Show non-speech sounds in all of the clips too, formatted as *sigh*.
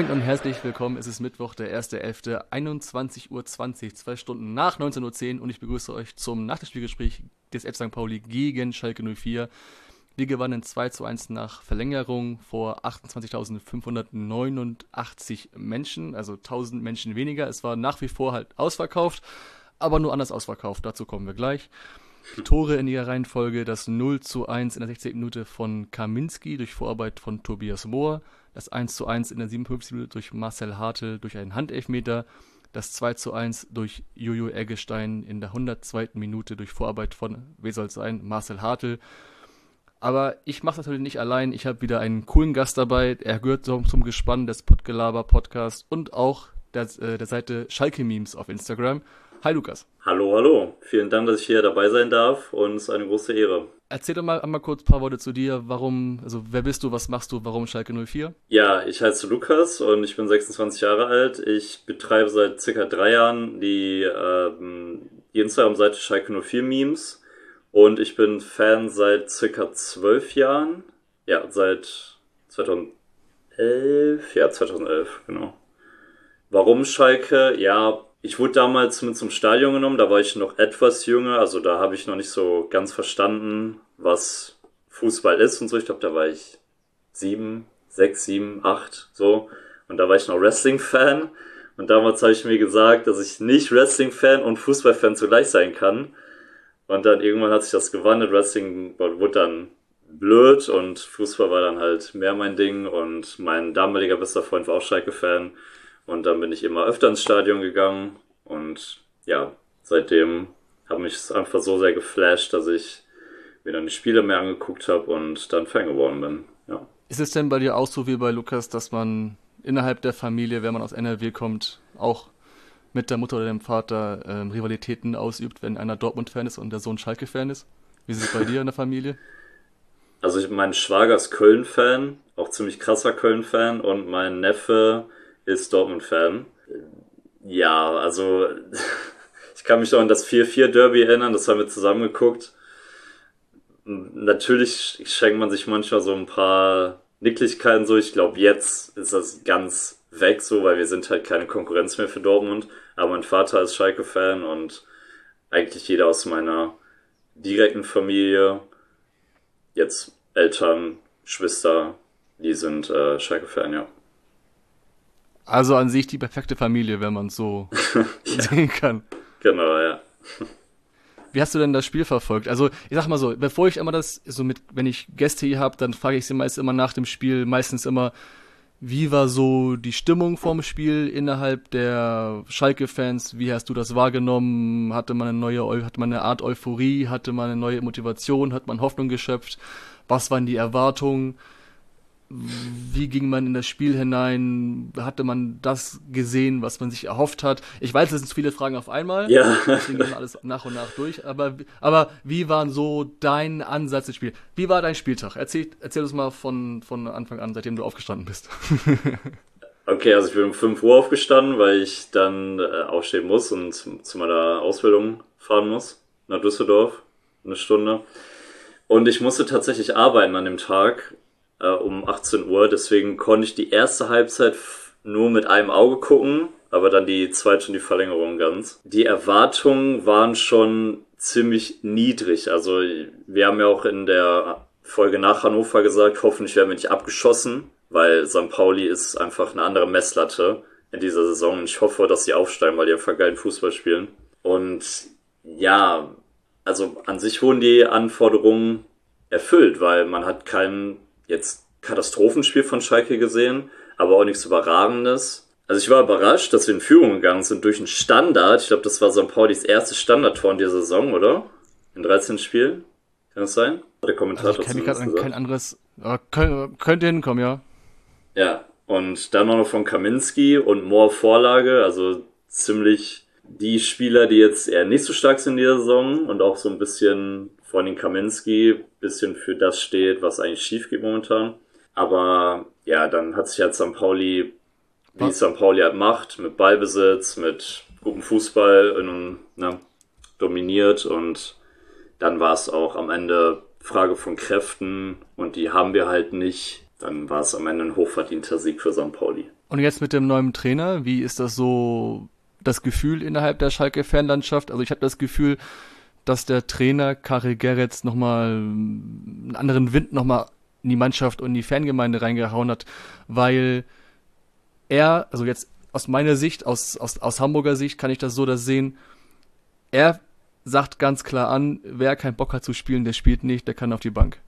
Moin und herzlich willkommen. Es ist Mittwoch, der 1.11., 21.20 Uhr, zwei Stunden nach 19.10 Uhr und ich begrüße euch zum Nachspielgespräch des F. St. Pauli gegen Schalke 04. Wir gewannen 2 zu 1 nach Verlängerung vor 28.589 Menschen, also 1000 Menschen weniger. Es war nach wie vor halt ausverkauft, aber nur anders ausverkauft. Dazu kommen wir gleich. Die Tore in ihrer Reihenfolge, das 0 zu 1 in der 16. Minute von Kaminski durch Vorarbeit von Tobias Mohr, das 1 zu 1 in der 57. Minute durch Marcel Hartl durch einen Handelfmeter, das 2 zu 1 durch Jojo Eggestein in der 102. Minute durch Vorarbeit von, wer soll es sein, Marcel Hartl. Aber ich mache das natürlich nicht allein. Ich habe wieder einen coolen Gast dabei. Er gehört zum, zum Gespann des Podgelaber Podcast und auch der, äh, der Seite Schalke Memes auf Instagram. Hi Lukas. Hallo, hallo. Vielen Dank, dass ich hier dabei sein darf und es ist eine große Ehre. Erzähl doch mal einmal kurz ein paar Worte zu dir. Warum, also wer bist du, was machst du, warum Schalke 04? Ja, ich heiße Lukas und ich bin 26 Jahre alt. Ich betreibe seit circa drei Jahren die, ähm, die Instagram-Seite Schalke 04 Memes und ich bin Fan seit circa zwölf Jahren. Ja, seit 2011. Ja, 2011, genau. Warum Schalke? Ja, ich wurde damals mit zum Stadion genommen, da war ich noch etwas jünger, also da habe ich noch nicht so ganz verstanden, was Fußball ist und so. Ich glaube, da war ich sieben, sechs, sieben, acht, so. Und da war ich noch Wrestling-Fan. Und damals habe ich mir gesagt, dass ich nicht Wrestling-Fan und Fußball-Fan zugleich sein kann. Und dann irgendwann hat sich das gewandelt. Wrestling wurde dann blöd und Fußball war dann halt mehr mein Ding. Und mein damaliger bester Freund war auch Schalke-Fan. Und dann bin ich immer öfter ins Stadion gegangen und ja, seitdem habe mich es einfach so sehr geflasht, dass ich mir dann die Spiele mehr angeguckt habe und dann Fan geworden bin. Ja. Ist es denn bei dir auch so wie bei Lukas, dass man innerhalb der Familie, wenn man aus NRW kommt, auch mit der Mutter oder dem Vater ähm, Rivalitäten ausübt, wenn einer Dortmund-Fan ist und der Sohn Schalke-Fan ist? Wie ist es bei dir in der Familie? Also ich, mein Schwager ist Köln-Fan, auch ziemlich krasser Köln-Fan und mein Neffe ist Dortmund-Fan. Ja, also *laughs* ich kann mich noch an das 4-4-Derby erinnern, das haben wir zusammen geguckt. Natürlich schenkt man sich manchmal so ein paar Nicklichkeiten so. Ich glaube, jetzt ist das ganz weg so, weil wir sind halt keine Konkurrenz mehr für Dortmund. Aber mein Vater ist Schalke-Fan und eigentlich jeder aus meiner direkten Familie, jetzt Eltern, Geschwister, die sind äh, Schalke-Fan, ja. Also an sich die perfekte Familie, wenn man es so *laughs* ja. sehen kann. Genau, ja. Wie hast du denn das Spiel verfolgt? Also, ich sag mal so, bevor ich immer das, so mit, wenn ich Gäste hier habe, dann frage ich sie meist immer nach dem Spiel, meistens immer, wie war so die Stimmung vorm Spiel innerhalb der Schalke-Fans? Wie hast du das wahrgenommen? Hatte man eine neue, hatte man eine Art Euphorie? Hatte man eine neue Motivation? Hat man Hoffnung geschöpft? Was waren die Erwartungen? Wie ging man in das Spiel hinein? Hatte man das gesehen, was man sich erhofft hat? Ich weiß, es sind viele Fragen auf einmal. Ja. Deswegen gehen wir alles nach und nach durch. Aber, aber wie war so dein Ansatz ins Spiel? Wie war dein Spieltag? Erzähl, erzähl uns mal von, von Anfang an, seitdem du aufgestanden bist. *laughs* okay, also ich bin um 5 Uhr aufgestanden, weil ich dann äh, aufstehen muss und zu meiner Ausbildung fahren muss. Nach Düsseldorf. Eine Stunde. Und ich musste tatsächlich arbeiten an dem Tag äh, um 18 Uhr. Deswegen konnte ich die erste Halbzeit nur mit einem Auge gucken, aber dann die zweite und die Verlängerung ganz. Die Erwartungen waren schon ziemlich niedrig. Also wir haben ja auch in der Folge nach Hannover gesagt, hoffentlich werden wir nicht abgeschossen, weil St. Pauli ist einfach eine andere Messlatte in dieser Saison. Und ich hoffe, dass sie aufsteigen, weil die einfach geilen Fußball spielen. Und ja, also an sich wurden die Anforderungen erfüllt, weil man hat keinen jetzt Katastrophenspiel von Schalke gesehen, aber auch nichts Überragendes. Also ich war überrascht, dass wir in Führung gegangen sind durch einen Standard. Ich glaube, das war St. Paulis erstes Standardtor in der Saison, oder? In 13 Spielen? Kann das sein? Der Kommentator also ich kenne gerade kein anderes. Ja, könnte, könnte hinkommen, ja. Ja, und dann noch von Kaminski und Moore Vorlage, also ziemlich die Spieler, die jetzt eher nicht so stark sind in der Saison und auch so ein bisschen vor allem Kaminski bisschen für das steht, was eigentlich schief geht momentan. Aber ja, dann hat sich halt St. Pauli wie St. Pauli halt macht, mit Ballbesitz, mit gutem Fußball und, ne, dominiert und dann war es auch am Ende Frage von Kräften und die haben wir halt nicht. Dann war es am Ende ein hochverdienter Sieg für St. Pauli. Und jetzt mit dem neuen Trainer, wie ist das so das Gefühl innerhalb der Schalke-Fanlandschaft? Also ich habe das Gefühl, dass der Trainer Karel Gerets nochmal einen anderen Wind nochmal in die Mannschaft und in die Fangemeinde reingehauen hat, weil er, also jetzt aus meiner Sicht, aus, aus, aus Hamburger Sicht kann ich das so das sehen, er sagt ganz klar an, wer keinen Bock hat zu spielen, der spielt nicht, der kann auf die Bank.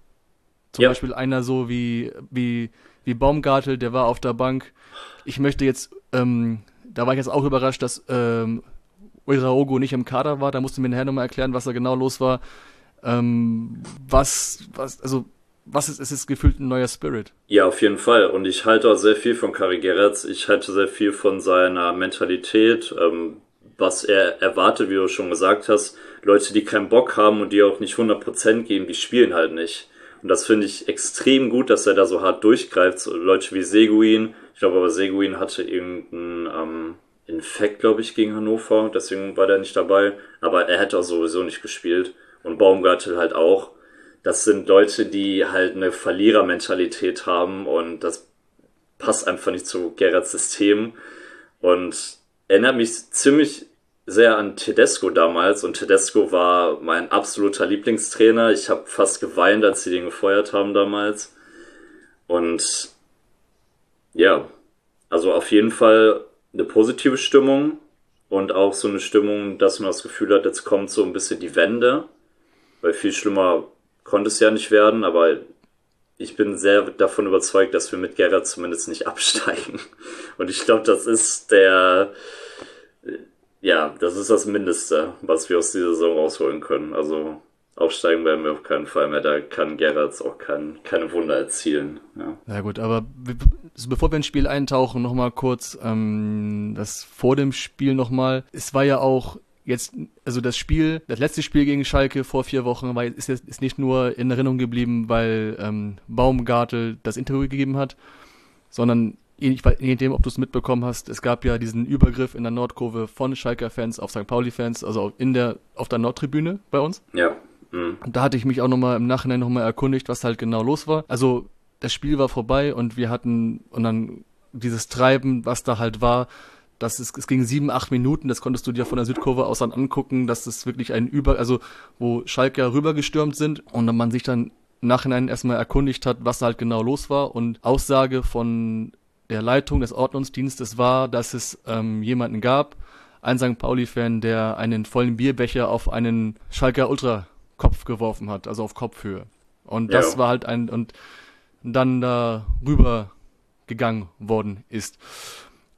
Zum ja. Beispiel einer so wie, wie, wie Baumgartel, der war auf der Bank. Ich möchte jetzt, ähm, da war ich jetzt auch überrascht, dass ähm, Uraogo nicht im Kader war. Da musste mir nachher nochmal erklären, was da genau los war. Ähm, was, was, also was ist, es ist gefühlt ein neuer Spirit. Ja, auf jeden Fall. Und ich halte auch sehr viel von Kari Geretz. Ich halte sehr viel von seiner Mentalität, ähm, was er erwartet, wie du schon gesagt hast. Leute, die keinen Bock haben und die auch nicht 100% geben, die spielen halt nicht. Und das finde ich extrem gut, dass er da so hart durchgreift. So Leute wie Seguin. Ich glaube aber, Seguin hatte irgendeinen ähm, Infekt, glaube ich, gegen Hannover. Deswegen war der nicht dabei. Aber er hätte auch sowieso nicht gespielt. Und Baumgartel halt auch das sind Leute, die halt eine Verlierermentalität haben und das passt einfach nicht zu Gerrards System und erinnert mich ziemlich sehr an Tedesco damals und Tedesco war mein absoluter Lieblingstrainer. Ich habe fast geweint, als sie den gefeuert haben damals. Und ja, also auf jeden Fall eine positive Stimmung und auch so eine Stimmung, dass man das Gefühl hat, jetzt kommt so ein bisschen die Wende, weil viel schlimmer konnte es ja nicht werden, aber ich bin sehr davon überzeugt, dass wir mit Gerrard zumindest nicht *laughs* absteigen. Und ich glaube, das ist der, ja, das ist das Mindeste, was wir aus dieser Saison rausholen können. Also aufsteigen werden wir auf keinen Fall mehr. Da kann Gerrard auch kein, keine Wunder erzielen. Ja. ja gut, aber bevor wir ins Spiel eintauchen, nochmal kurz ähm, das vor dem Spiel nochmal. Es war ja auch jetzt, also das Spiel, das letzte Spiel gegen Schalke vor vier Wochen war, ist, ist nicht nur in Erinnerung geblieben, weil ähm, Baumgartel das Interview gegeben hat, sondern je nachdem, ob du es mitbekommen hast, es gab ja diesen Übergriff in der Nordkurve von Schalker-Fans auf St. Pauli-Fans, also in der, auf der Nordtribüne bei uns. Ja. Mhm. Und da hatte ich mich auch nochmal im Nachhinein nochmal erkundigt, was halt genau los war. Also das Spiel war vorbei und wir hatten, und dann dieses Treiben, was da halt war, das ist, es ging sieben, acht Minuten, das konntest du dir von der Südkurve aus dann angucken, dass es wirklich ein Über, also wo Schalke rübergestürmt sind und dann man sich dann im Nachhinein erstmal erkundigt hat, was halt genau los war und Aussage von der Leitung des Ordnungsdienstes war, dass es ähm, jemanden gab, ein St. Pauli-Fan, der einen vollen Bierbecher auf einen Schalker Ultra-Kopf geworfen hat, also auf Kopfhöhe. Und das ja. war halt ein, und dann da rüber gegangen worden ist.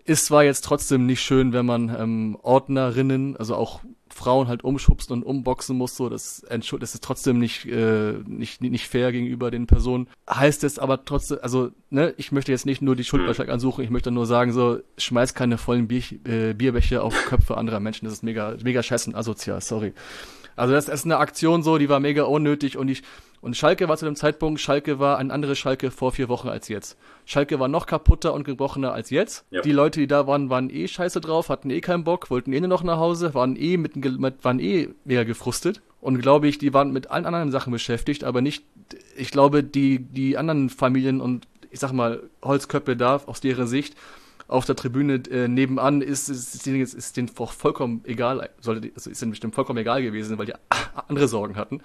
Ist zwar jetzt trotzdem nicht schön, wenn man ähm, Ordnerinnen, also auch Frauen halt umschubsen und umboxen muss, so das, das ist trotzdem nicht, äh, nicht, nicht fair gegenüber den Personen. Heißt es aber trotzdem, also, ne, ich möchte jetzt nicht nur die Schuld bei Schalke ansuchen, ich möchte nur sagen, so, schmeiß keine vollen Bier, äh, Bierbecher auf Köpfe anderer Menschen, das ist mega, mega scheiße und asozial, sorry. Also das ist eine Aktion so, die war mega unnötig und ich, und Schalke war zu dem Zeitpunkt, Schalke war ein anderes Schalke vor vier Wochen als jetzt. Schalke war noch kaputter und gebrochener als jetzt. Ja. Die Leute, die da waren, waren eh scheiße drauf, hatten eh keinen Bock, wollten eh nur noch nach Hause, waren eh mit, mit waren eh mega gefrustet. Und glaube ich, die waren mit allen anderen Sachen beschäftigt, aber nicht, ich glaube, die, die anderen Familien und ich sag mal, Holzköpfe da, aus deren Sicht, auf der Tribüne äh, nebenan ist, ist, ist, ist, denen vollkommen egal, sollte, also ist denen bestimmt vollkommen egal gewesen, weil die andere Sorgen hatten.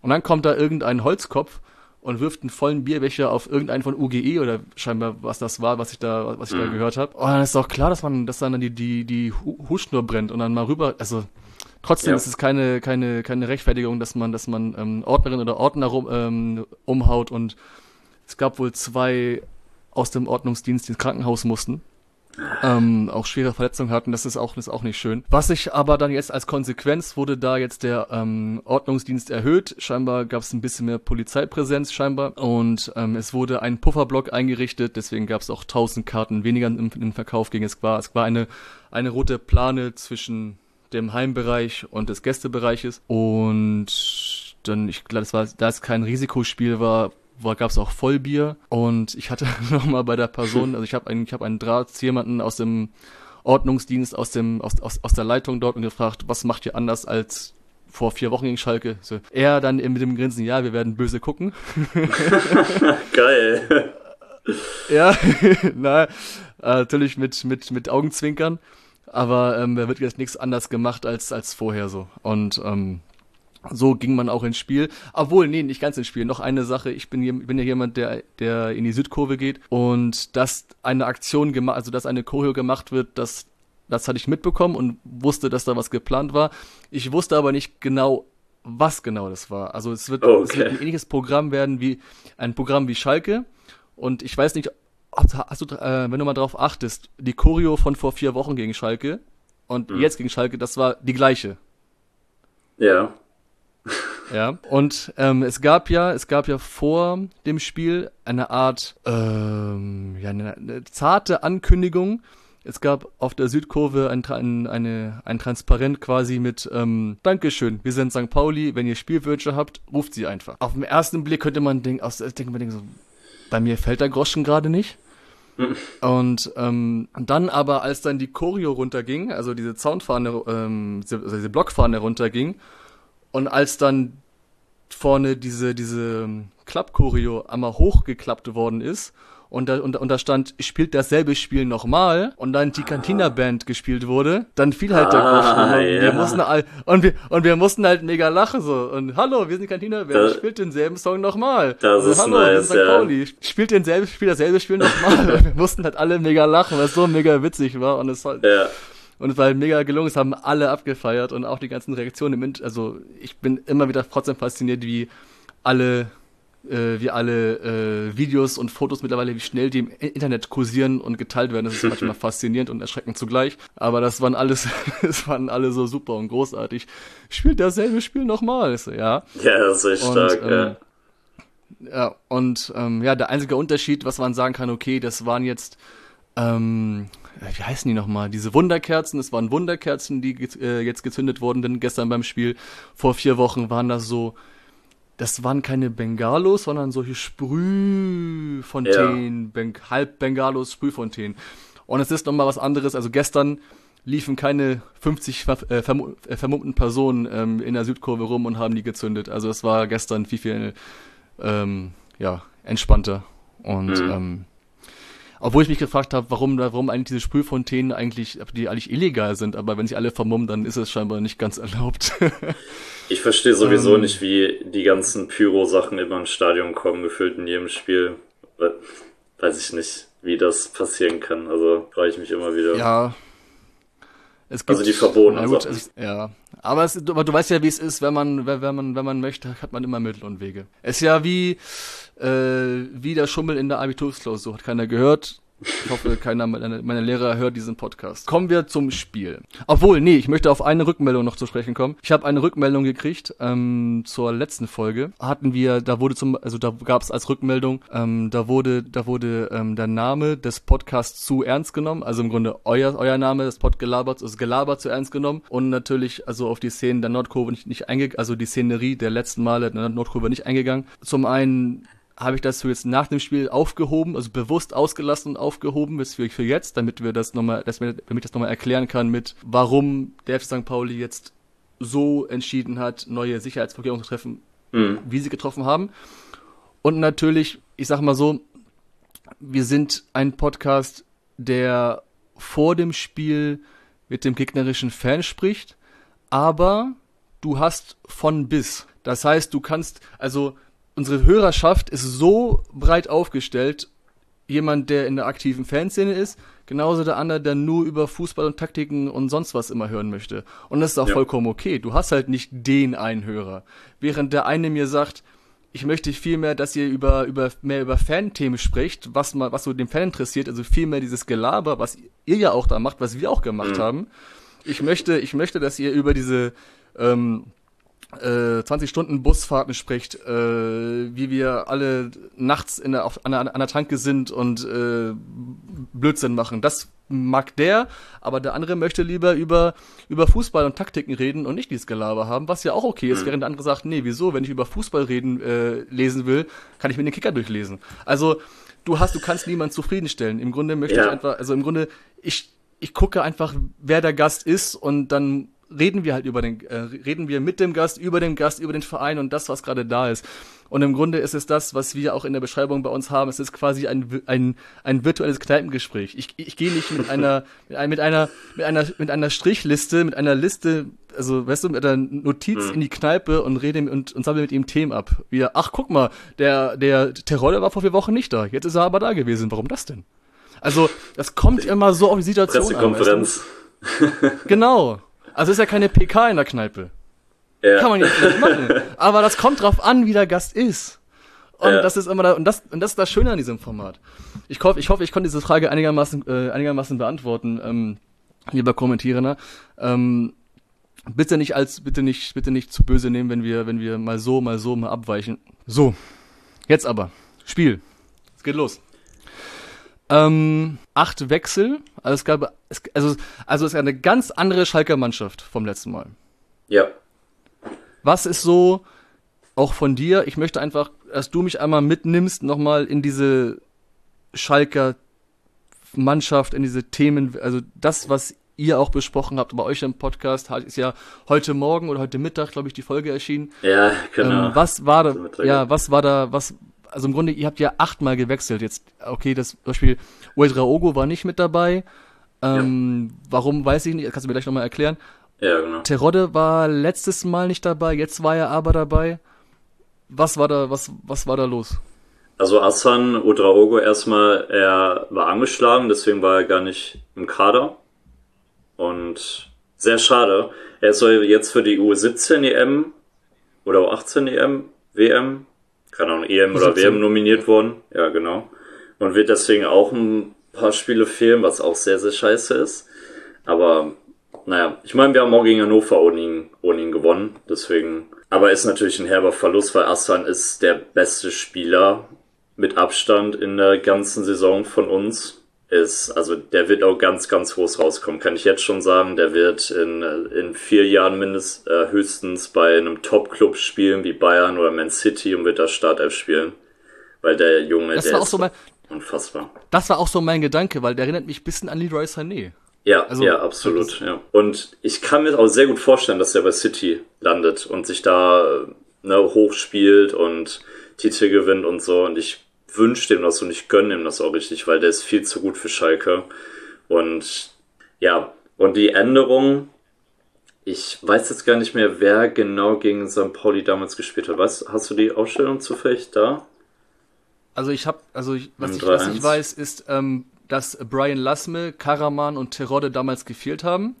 Und dann kommt da irgendein Holzkopf und wirft einen vollen Bierbecher auf irgendeinen von UGE oder scheinbar was das war, was ich da, was ich mhm. da gehört habe. Und dann ist doch klar, dass man, dass dann die, die, die Hutschnur brennt und dann mal rüber, also trotzdem ja. ist es keine, keine, keine Rechtfertigung, dass man, dass man ähm, Ordnerin oder Ordner rum, ähm, umhaut und es gab wohl zwei aus dem Ordnungsdienst, die ins Krankenhaus mussten ähm, auch schwere Verletzungen hatten. Das ist auch, ist auch nicht schön. Was sich aber dann jetzt als Konsequenz wurde da jetzt der ähm, Ordnungsdienst erhöht. Scheinbar gab es ein bisschen mehr Polizeipräsenz scheinbar und ähm, es wurde ein Pufferblock eingerichtet. Deswegen gab es auch 1000 Karten weniger im, im Verkauf gegen es war. Es war eine eine rote Plane zwischen dem Heimbereich und des Gästebereiches und dann ich glaube, das war da es kein Risikospiel war, gab es auch Vollbier und ich hatte *laughs* nochmal bei der Person, *laughs* also ich habe einen, ich habe einen Draht zu jemanden aus dem Ordnungsdienst, aus dem, aus, aus, aus der Leitung dort und gefragt, was macht ihr anders als vor vier Wochen gegen Schalke. So, er dann mit dem Grinsen, ja, wir werden böse gucken. *laughs* Geil. ja, na, äh, natürlich mit, mit, mit Augenzwinkern. Aber ähm, da wird jetzt nichts anders gemacht als, als vorher so. Und ähm, so ging man auch ins Spiel. Obwohl, nee, nicht ganz ins Spiel. Noch eine Sache. Ich bin, bin ja jemand, der, der in die Südkurve geht. Und dass eine Aktion gemacht, also dass eine Choreo gemacht wird, das, das hatte ich mitbekommen und wusste, dass da was geplant war. Ich wusste aber nicht genau, was genau das war. Also es wird, okay. es wird ein ähnliches Programm werden wie ein Programm wie Schalke. Und ich weiß nicht, hast du, äh, wenn du mal drauf achtest, die Choreo von vor vier Wochen gegen Schalke und mhm. jetzt gegen Schalke, das war die gleiche. Ja. Ja, und ähm, es gab ja, es gab ja vor dem Spiel eine Art, ähm, ja, eine, eine zarte Ankündigung. Es gab auf der Südkurve ein, ein, eine, ein Transparent quasi mit ähm, Dankeschön, wir sind St. Pauli, wenn ihr Spielwünsche habt, ruft sie einfach. Auf den ersten Blick könnte man denken, aus, denken, denken so, bei mir fällt der Groschen gerade nicht. Und ähm, dann aber, als dann die Choreo runterging, also diese Soundfahne, ähm, also diese Blockfahne runterging, und als dann vorne diese, diese Klapp-Choreo einmal hochgeklappt worden ist und da, und, und da stand, spielt dasselbe Spiel nochmal und dann die Cantina-Band gespielt wurde, dann fiel halt der Groschen. Ah, und, ja. wir mussten all, und, wir, und wir mussten halt mega lachen so. Und hallo, wir sind die Cantina-Band, spielt denselben Song nochmal. Das also, ist hallo, nice, wir sind ja. Pauli, spielt denselben Spiel, dasselbe Spiel nochmal. *laughs* wir mussten halt alle mega lachen, weil es so mega witzig war und es war, Ja. Und es war halt mega gelungen, es haben alle abgefeiert und auch die ganzen Reaktionen im Int also ich bin immer wieder trotzdem fasziniert, wie alle äh, wie alle äh, Videos und Fotos mittlerweile, wie schnell die im Internet kursieren und geteilt werden. Das ist *laughs* manchmal faszinierend und erschreckend zugleich. Aber das waren alles, *laughs* das waren alle so super und großartig. Spielt dasselbe Spiel nochmal. So, ja. Ja, das ist echt Und, stark, ähm, ja. Ja, und ähm, ja, der einzige Unterschied, was man sagen kann, okay, das waren jetzt, ähm, wie heißen die nochmal? Diese Wunderkerzen, es waren Wunderkerzen, die äh, jetzt gezündet wurden, denn gestern beim Spiel vor vier Wochen waren das so, das waren keine Bengalos, sondern solche Sprühfontänen, ben halb Bengalos, Sprühfontänen. Und es ist nochmal was anderes, also gestern liefen keine 50 ver äh, vermu äh, vermummten Personen ähm, in der Südkurve rum und haben die gezündet. Also es war gestern viel, viel ähm, ja, entspannter. Und Mhm. ähm, obwohl ich mich gefragt habe, warum, warum eigentlich diese Sprühfontänen eigentlich, die eigentlich illegal sind, aber wenn sie alle vermummen, dann ist es scheinbar nicht ganz erlaubt. *laughs* Ich verstehe sowieso Ähm. nicht, wie die ganzen Pyro-Sachen immer ins Stadion kommen, gefühlt in jedem Spiel. We- Weiß ich nicht, wie das passieren kann. Also frage ich mich immer wieder. ja. Es gibt, Also die verbotenen gut, es, ja. Aber, es, aber du weißt ja, wie es ist, wenn man, wenn man, wenn man möchte, hat man immer Mittel und Wege. Es ist ja wie, äh, wie der Schummel in der Abitursklausur. Hat keiner gehört. Ich hoffe, keiner meiner, meiner Lehrer hört diesen Podcast. Kommen wir zum Spiel. Obwohl, nee, ich möchte auf eine Rückmeldung noch zu sprechen kommen. Ich habe eine Rückmeldung gekriegt ähm, zur letzten Folge. Hatten wir, da wurde zum, also da gab es als Rückmeldung, ähm, da wurde, da wurde ähm, der Name des Podcasts zu ernst genommen. Also im Grunde euer, euer Name des Podgelabert, also Gelaber zu ernst genommen und natürlich also auf die Szenen der Nordkurve nicht, nicht eingegangen, also die Szenerie der letzten Male der Nordkurve nicht eingegangen. Zum einen habe ich das so jetzt nach dem Spiel aufgehoben, also bewusst ausgelassen und aufgehoben bis für, für jetzt, damit wir das nochmal, dass wir, damit ich das nochmal erklären kann mit, warum der FC St. Pauli jetzt so entschieden hat, neue Sicherheitsvorkehrungen zu treffen, Mhm. wie sie getroffen haben. Und natürlich, ich sag mal so, wir sind ein Podcast, der vor dem Spiel mit dem gegnerischen Fan spricht, aber du hast von bis. Das heißt, du kannst, also unsere Hörerschaft ist so breit aufgestellt, jemand, der in der aktiven Fanszene ist, genauso der andere, der nur über Fußball und Taktiken und sonst was immer hören möchte. Und das ist auch Ja. vollkommen okay. Du hast halt nicht den einen Hörer. Während der eine mir sagt, ich möchte viel mehr, dass ihr über, über, mehr über Fan-Themen spricht, was mal, was so den Fan interessiert, also viel mehr dieses Gelaber, was ihr ja auch da macht, was wir auch gemacht Mhm. haben. Ich möchte, ich möchte, dass ihr über diese, ähm, äh, 20 Stunden Busfahrten spricht, äh, wie wir alle nachts in der, auf, an, der, an der Tanke sind und äh, Blödsinn machen. Das mag der, aber der andere möchte lieber über, über Fußball und Taktiken reden und nicht dieses Gelaber haben, was ja auch okay ist, mhm. während der andere sagt, nee, wieso, wenn ich über Fußball reden äh, lesen will, kann ich mir den Kicker durchlesen. Also du hast, du kannst niemanden zufriedenstellen. Im Grunde möchte ja. ich einfach, also im Grunde, ich, ich gucke einfach, wer der Gast ist und dann reden wir halt über den, äh, reden wir mit dem Gast, über den Gast, über den Verein und das, was gerade da ist. Und im Grunde ist es das, was wir auch in der Beschreibung bei uns haben. Es ist quasi ein, ein, ein virtuelles Kneipengespräch. Ich, ich gehe nicht mit einer, *laughs* mit einer, mit einer, mit einer, mit einer Strichliste, mit einer Liste, also weißt du, mit einer Notiz mhm. in die Kneipe und rede und, und sammle mit ihm Themen ab. Wie, ach, guck mal, der, der Terodde war vor vier Wochen nicht da. Jetzt ist er aber da gewesen. Warum das denn? Also, das kommt immer so auf die Situation an. Pressekonferenz. Weißt du? Genau. Also ist ja keine PK in der Kneipe. Ja. Kann man jetzt nicht machen. *laughs* Aber das kommt drauf an, wie der Gast ist. Und ja. das ist immer da, und das, und das ist das Schöne an diesem Format. Ich hoffe, ich hoffe, ich konnte diese Frage einigermaßen, äh, einigermaßen beantworten, ähm, lieber Kommentierender. Ähm, bitte nicht als, bitte nicht, bitte nicht zu böse nehmen, wenn wir, wenn wir mal so, mal so, mal abweichen. So. Jetzt aber. Spiel. Es geht los. Ähm, acht Wechsel. Also es gab, es, also, also es ist eine ganz andere Schalker Mannschaft vom letzten Mal. Ja. Was ist so, auch von dir, ich möchte einfach, dass du mich einmal mitnimmst, nochmal in diese Schalker Mannschaft, in diese Themen, also das, was ihr auch besprochen habt bei euch im Podcast, ist ja heute Morgen oder heute Mittag, glaube ich, die Folge erschienen. Ja, genau. Ähm, was war da, ja, was war da, was, also im Grunde, ihr habt ja achtmal gewechselt jetzt. Okay, das Beispiel Uedraogo war nicht mit dabei. Ähm, ja. Warum, weiß ich nicht, kannst du mir gleich nochmal erklären. Ja, genau. Terodde war letztes Mal nicht dabei, jetzt war er aber dabei. Was war da, was, was war da los? Also Hassan Udraogo erstmal, er war angeschlagen, deswegen war er gar nicht im Kader. Und sehr schade. Er soll jetzt für die U17 EM oder U18 EM, WM, keine Ahnung, EM oder WM nominiert worden. Ja, genau. Und wird deswegen auch ein paar Spiele fehlen, was auch sehr, sehr scheiße ist. Aber naja, ich meine, wir haben auch gegen Hannover ohne ihn, ohne ihn gewonnen, deswegen. Aber ist natürlich ein herber Verlust, weil Aslan ist der beste Spieler mit Abstand in der ganzen Saison von uns. Ist, also der wird auch ganz, ganz groß rauskommen, kann ich jetzt schon sagen. Der wird in, in vier Jahren mindestens äh, höchstens bei einem Top-Club spielen wie Bayern oder Man City und wird da Startelf spielen. Weil der Junge, das der ist so mein, unfassbar. Das war auch so mein Gedanke, weil der erinnert mich ein bisschen an Leroy Sané. Ja, also, ja, absolut, ja. Und ich kann mir auch sehr gut vorstellen, dass er bei City landet und sich da ne, hochspielt und Titel gewinnt und so. Und ich wünsche dem das und ich gönne ihm das auch richtig, weil der ist viel zu gut für Schalke. Und ja, und die Änderung, ich weiß jetzt gar nicht mehr, wer genau gegen St. Pauli damals gespielt hat. Was, hast du die Ausstellung zufällig da? Also ich habe, also ich, was, ich, was ich weiß, ist, ähm, dass Brian Lasme, Karaman und Terodde damals gefehlt haben.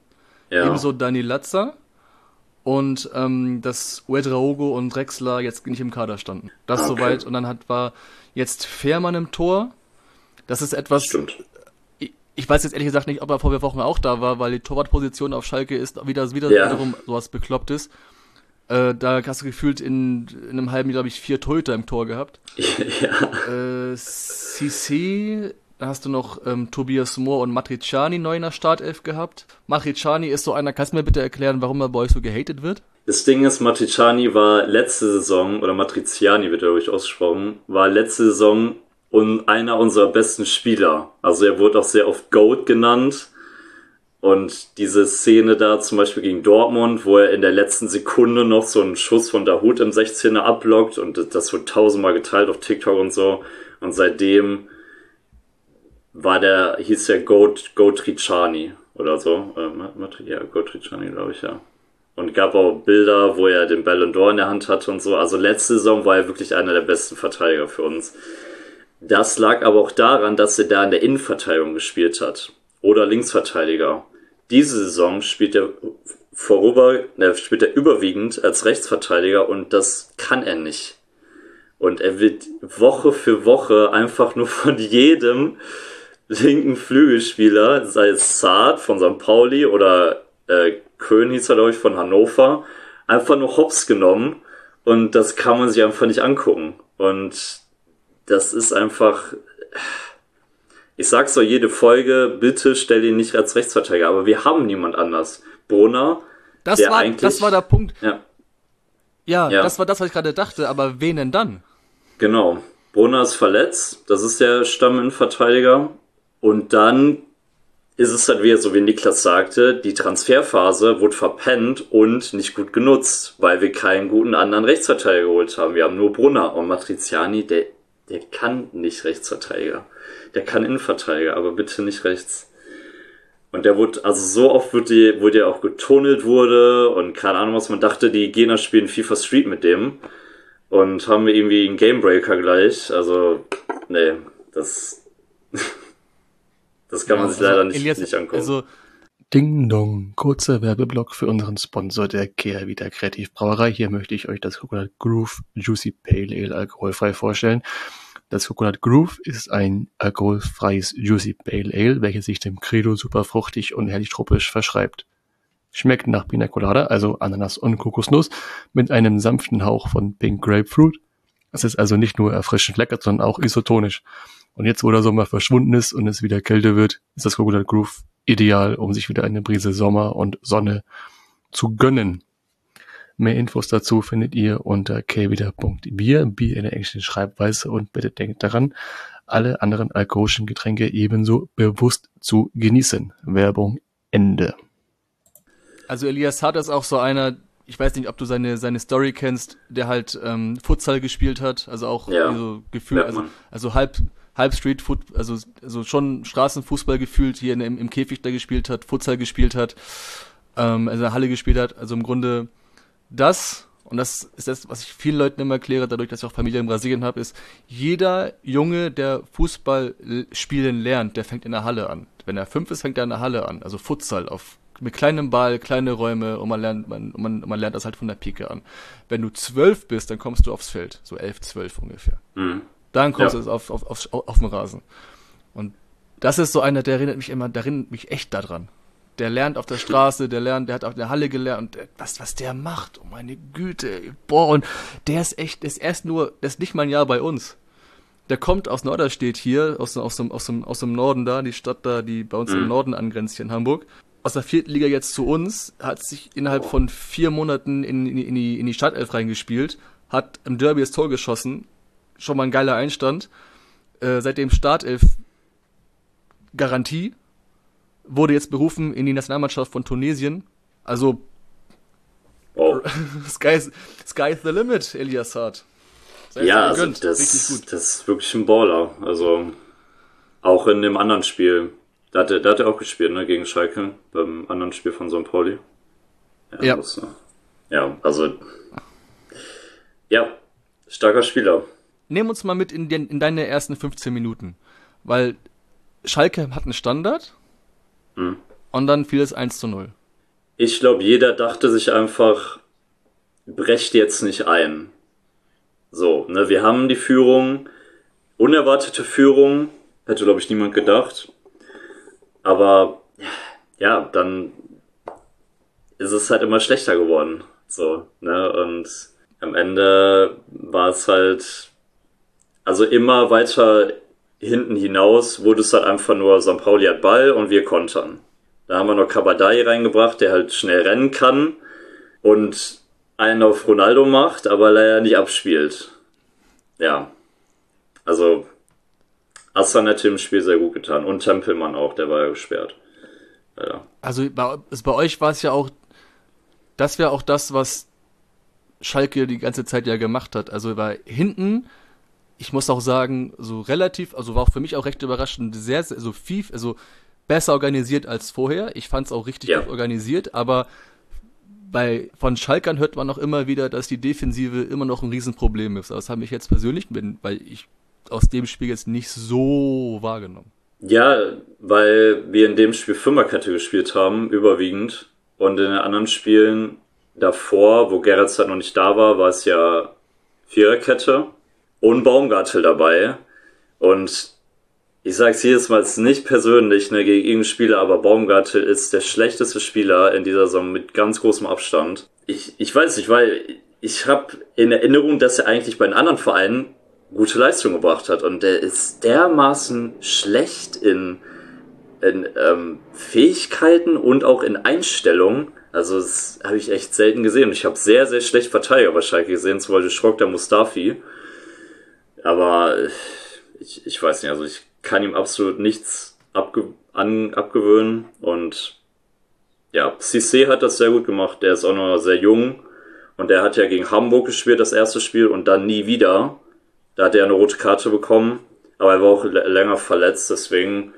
Ja. Ebenso Dani Latza. Und ähm, dass Uedraogo und Drexler jetzt nicht im Kader standen. Das okay. soweit. Und dann hat, war jetzt Fährmann im Tor. Das ist etwas. Stimmt. Ich, ich weiß jetzt ehrlich gesagt nicht, ob er vor vier Wochen auch da war, weil die Torwartposition auf Schalke ist wieder, wieder ja. wiederum sowas Beklopptes. Äh, da hast du gefühlt in, in einem halben Jahr, glaube ich, vier Torhüter im Tor gehabt. *laughs* Ja. Äh, CC da hast du noch ähm, Tobias Mohr und Matriciani neu in der Startelf gehabt. Matriciani ist so einer, kannst du mir bitte erklären, warum er bei euch so gehatet wird? Das Ding ist, Matriciani war letzte Saison, oder Matriciani wird er ruhig ausgesprochen, war letzte Saison und einer unserer besten Spieler. Also er wurde auch sehr oft Goat genannt. Und diese Szene da zum Beispiel gegen Dortmund, wo er in der letzten Sekunde noch so einen Schuss von der Hut im 16er abblockt und das wird tausendmal geteilt auf TikTok und so. Und seitdem war der, hieß der Goat, Goat Ricciani oder so. Äh, ja, Goat Ricciani, glaube ich, ja. Und gab auch Bilder, wo er den Ballon d'Or in der Hand hatte und so. Also letzte Saison war er wirklich einer der besten Verteidiger für uns. Das lag aber auch daran, dass er da in der Innenverteidigung gespielt hat. Oder Linksverteidiger. Diese Saison spielt er vorüber, ne, spielt er überwiegend als Rechtsverteidiger und das kann er nicht. Und er wird Woche für Woche einfach nur von *laughs* jedem linken Flügelspieler, sei es Saad von St. Pauli oder äh, Köhn hieß er, glaube ich, von Hannover, einfach nur hops genommen und das kann man sich einfach nicht angucken. Und das ist einfach, ich sag's doch jede Folge, bitte stell ihn nicht als Rechtsverteidiger, aber wir haben niemand anders. Brunner, das der war, eigentlich, das war der Punkt. ja, Ja, Ja. das war das, was ich gerade dachte, aber wen denn dann? genau. Brunner ist verletzt, das ist der Stamminnenverteidiger. Und dann ist es halt wieder so, wie Niklas sagte, die Transferphase wurde verpennt und nicht gut genutzt, weil wir keinen guten anderen Rechtsverteidiger geholt haben. Wir haben nur Brunner und Matriziani, der, der kann nicht Rechtsverteidiger. Der kann Innenverteidiger, aber bitte nicht rechts. Und der wurde, also so oft wurde, die, wurde er auch getunnelt wurde und keine Ahnung was, man dachte, die Gegner spielen FIFA Street mit dem und haben irgendwie einen Gamebreaker gleich. Also, nee, das, *laughs* das kann man sich leider nicht, Elias, nicht angucken. Also, Ding Dong, kurzer Werbeblock für unseren Sponsor der Kehr wieder Kreativbrauerei. Hier möchte ich euch das Coconut Groove Juicy Pale Ale alkoholfrei vorstellen. Das Coconut Groove ist ein alkoholfreies Juicy Pale Ale, welches sich dem Credo super fruchtig und herrlich tropisch verschreibt. Schmeckt nach Pina Colada, also Ananas und Kokosnuss, mit einem sanften Hauch von Pink Grapefruit. Es ist also nicht nur erfrischend lecker, sondern auch isotonisch. Und jetzt, wo der Sommer verschwunden ist und es wieder kälter wird, ist das Coconut Groove ideal, um sich wieder eine Brise Sommer und Sonne zu gönnen. Mehr Infos dazu findet ihr unter kwida.bier, Bier in der englischen Schreibweise und bitte denkt daran, alle anderen alkoholischen Getränke ebenso bewusst zu genießen. Werbung Ende. also Elias Hart ist auch so einer, ich weiß nicht, ob du seine, seine Story kennst, der halt ähm, Futsal gespielt hat, also auch Ja, so Gefühl, also, also halb, halb Street Foot, also, also schon Straßenfußball gefühlt, hier in, im, im Käfig da gespielt hat, Futsal gespielt hat, ähm, also in der Halle gespielt hat, also im Grunde das, und das ist das, was ich vielen Leuten immer erkläre, dadurch, dass ich auch Familie in Brasilien habe, ist, jeder Junge, der Fußball spielen lernt, der fängt in der Halle an. Wenn er fünf ist, fängt er in der Halle an. Also Futsal auf mit kleinem Ball, kleine Räume und man lernt, man, man, man lernt das halt von der Pike an. Wenn du zwölf bist, dann kommst du aufs Feld, so elf, zwölf ungefähr. Mhm. Dann kommst Ja. du auf, auf, auf, auf den Rasen. Und das ist so einer, der erinnert mich immer, der erinnert mich echt daran. Der lernt auf der Straße, der lernt, der hat auf der Halle gelernt und was, was der macht, oh meine Güte, boah, und der ist echt, der ist erst nur, der ist nicht mal ein Jahr bei uns. Der kommt aus Norderstedt hier, aus, aus, dem, aus, aus dem Norden da, die Stadt da, die bei uns im Mhm. Norden angrenzt hier in Hamburg. Aus der vierten Liga jetzt zu uns, hat sich innerhalb von vier Monaten in, in, in, die, in die Stadtelf reingespielt, hat im Derby das Tor geschossen, schon mal ein geiler Einstand. Äh, seitdem Startelf Garantie, wurde jetzt berufen in die Nationalmannschaft von Tunesien. Also, Wow. *laughs* Sky, Sky the limit, Elias Hart. Sei Ja, also das, das ist wirklich ein Baller. Also auch in dem anderen Spiel. Da hat er, da hat er auch gespielt, ne, gegen Schalke, beim anderen Spiel von St. Pauli. Ja. Das, äh, ja, also ja, starker Spieler. Nehm uns mal mit in, den, in deine ersten 15 Minuten. Weil Schalke hat einen Standard Hm. und dann fiel es 1 zu 0. Ich glaube, jeder dachte sich einfach, brecht jetzt nicht ein. So, ne, wir haben die Führung, unerwartete Führung, hätte, glaube ich, niemand gedacht. Aber ja, dann ist es halt immer schlechter geworden. So, ne? Und am Ende war es halt, also immer weiter hinten hinaus wurde es halt einfach nur, St. Pauli hat Ball und wir kontern. Da haben wir noch Kabadai reingebracht, der halt schnell rennen kann und einen auf Ronaldo macht, aber leider nicht abspielt. Ja. Also, Assan hätte im Spiel sehr gut getan. Und Tempelmann auch, der war ja gesperrt. Ja. Also bei, es- bei euch war es ja auch, das wäre auch das, was Schalke die ganze Zeit ja gemacht hat. Also war hinten, ich muss auch sagen, so relativ, also war auch für mich auch recht überraschend, sehr, sehr so viel, also besser organisiert als vorher. Ich fand es auch richtig Ja. gut organisiert, aber bei von Schalkern hört man auch immer wieder, dass die Defensive immer noch ein Riesenproblem ist. Aber Das habe ich jetzt persönlich, weil ich aus dem Spiel jetzt nicht so wahrgenommen. Ja, weil wir in dem Spiel Fünferkette gespielt haben, überwiegend. Und in den anderen Spielen davor, wo Gerrits halt noch nicht da war, war es ja Viererkette und Baumgartel dabei. Und ich sag's jedes Mal, nicht persönlich ne, gegen irgendeinen Spieler, aber Baumgartel ist der schlechteste Spieler in dieser Saison mit ganz großem Abstand. Ich, ich weiß nicht, weil ich habe in Erinnerung, dass er eigentlich bei den anderen Vereinen gute Leistung gebracht hat und der ist dermaßen schlecht in, in ähm, Fähigkeiten und auch in Einstellungen. Also das habe ich echt selten gesehen. Ich habe sehr, sehr schlecht Verteidiger Schalke gesehen, zum Beispiel Schrock der Mustafi. Aber ich, ich weiß nicht, also ich kann ihm absolut nichts abge an, abgewöhnen. Und ja, Cissé hat das sehr gut gemacht. Der ist auch noch sehr jung. Und der hat ja gegen Hamburg gespielt, das erste Spiel, und dann nie wieder. Da hat er eine rote Karte bekommen. Aber er war auch länger verletzt, deswegen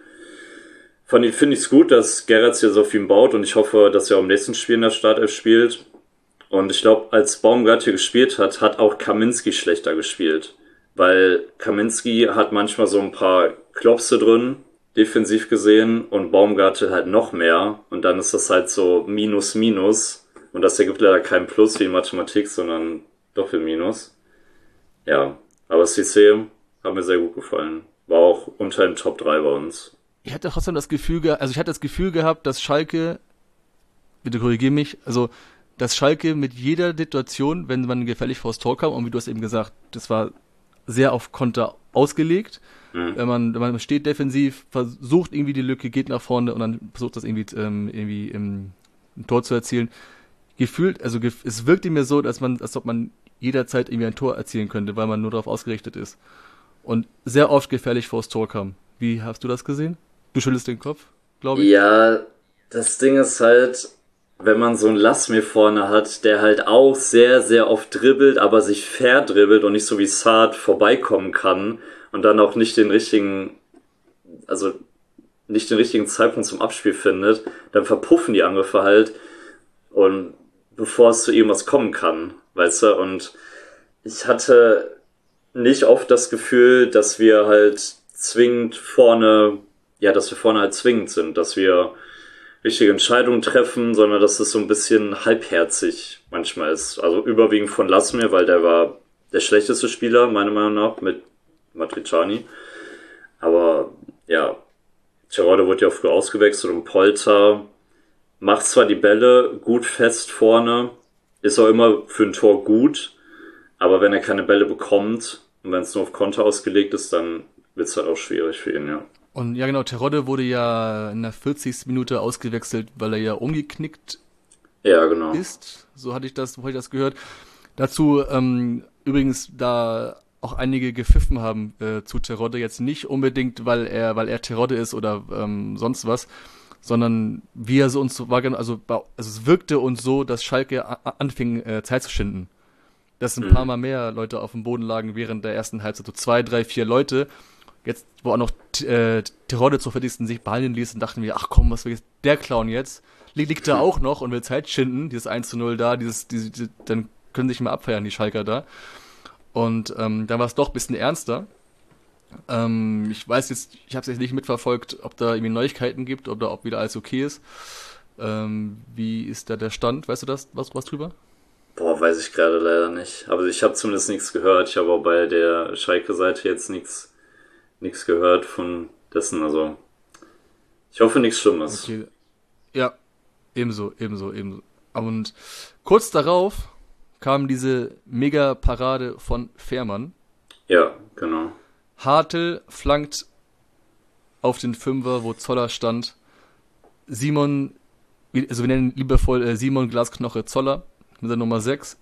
finde ich es gut, dass Gerrits hier so ihn baut und ich hoffe, dass er auch im nächsten Spiel in der Startelf spielt. Und ich glaube, als Baumgart hier gespielt hat, hat auch Kaminski schlechter gespielt. Weil Kaminski hat manchmal so ein paar Klopse drin, defensiv gesehen, und Baumgartel halt noch mehr. Und dann ist das halt so Minus, Minus. Und das ergibt leider kein Plus wie in Mathematik, sondern Doppel-Minus. Ja, aber CC hat mir sehr gut gefallen. War auch unter den Top 3 bei uns. Ich hatte trotzdem das Gefühl, also ich hatte das Gefühl gehabt, dass Schalke, bitte korrigiere mich, also dass Schalke mit jeder Situation, wenn man gefällig vors Tor kam, und wie du hast eben gesagt, das war sehr auf Konter ausgelegt. Mhm. Wenn man, wenn man steht defensiv, versucht irgendwie die Lücke, geht nach vorne und dann versucht das irgendwie, ähm, irgendwie im, ein Tor zu erzielen. Gefühlt, also es wirkte mir so, dass man, als ob man jederzeit irgendwie ein Tor erzielen könnte, weil man nur darauf ausgerichtet ist. Und sehr oft gefährlich vors Tor kam. Wie hast du das gesehen? Du schüttelst den Kopf, glaube ich. Ja, das Ding ist halt, wenn man so einen Lass mir vorne hat, der halt auch sehr, sehr oft dribbelt, aber sich verdribbelt und nicht so wie Saad vorbeikommen kann und dann auch nicht den richtigen, also nicht den richtigen Zeitpunkt zum Abspiel findet, dann verpuffen die Angriffe halt und bevor es zu irgendwas kommen kann, weißt du, und ich hatte nicht oft das Gefühl, dass wir halt zwingend vorne, ja, dass wir vorne halt zwingend sind, dass wir richtige Entscheidungen treffen, sondern dass es so ein bisschen halbherzig manchmal ist. Also überwiegend von Lasmir, weil der war der schlechteste Spieler, meiner Meinung nach, mit Matriciani. Aber ja, Terodde wurde ja früh ausgewechselt und Polter macht zwar die Bälle gut fest vorne, ist auch immer für ein Tor gut, aber wenn er keine Bälle bekommt und wenn es nur auf Konter ausgelegt ist, dann wird es halt auch schwierig für ihn, ja. Und ja genau, Terodde wurde ja in der 40. Minute ausgewechselt, weil er ja umgeknickt ja, genau. ist. So hatte ich das, wo ich das gehört. Dazu ähm, übrigens, da auch einige gepfiffen haben äh, zu Terodde, jetzt nicht unbedingt, weil er, weil er Terodde ist oder ähm, sonst was, sondern wie er so uns so war, also, also es wirkte uns so, dass Schalke anfing, äh, Zeit zu schinden. Dass ein mhm. paar Mal mehr Leute auf dem Boden lagen während der ersten Halbzeit, so zwei, drei, vier Leute jetzt, wo auch noch äh, Tirode zur Verdiensten sich behandeln und dachten wir, ach komm, was will jetzt der Clown jetzt? Liegt, da auch noch und will Zeit schinden, dieses 1 zu 0 da, dieses, diese, diese, dann können sich mal abfeiern, die Schalker da. Und ähm, dann war es doch ein bisschen ernster. Ähm, ich weiß jetzt, ich habe es jetzt nicht mitverfolgt, ob da irgendwie Neuigkeiten gibt oder ob wieder alles okay ist. Ähm, wie ist da der Stand? Weißt du das, was, was drüber? Boah, weiß ich gerade leider nicht. Aber ich habe zumindest nichts gehört. Ich habe auch bei der Schalke-Seite jetzt nichts nichts gehört von dessen. Also ich hoffe nichts Schlimmes. Okay. Ja, ebenso, ebenso, ebenso. Und kurz darauf kam diese Mega-Parade von Fährmann. Ja, genau. Hartl flankt auf den Fünfer, wo Zoller stand. Simon, also wir nennen liebevoll äh, Simon Glasknoche Zoller mit der Nummer 6.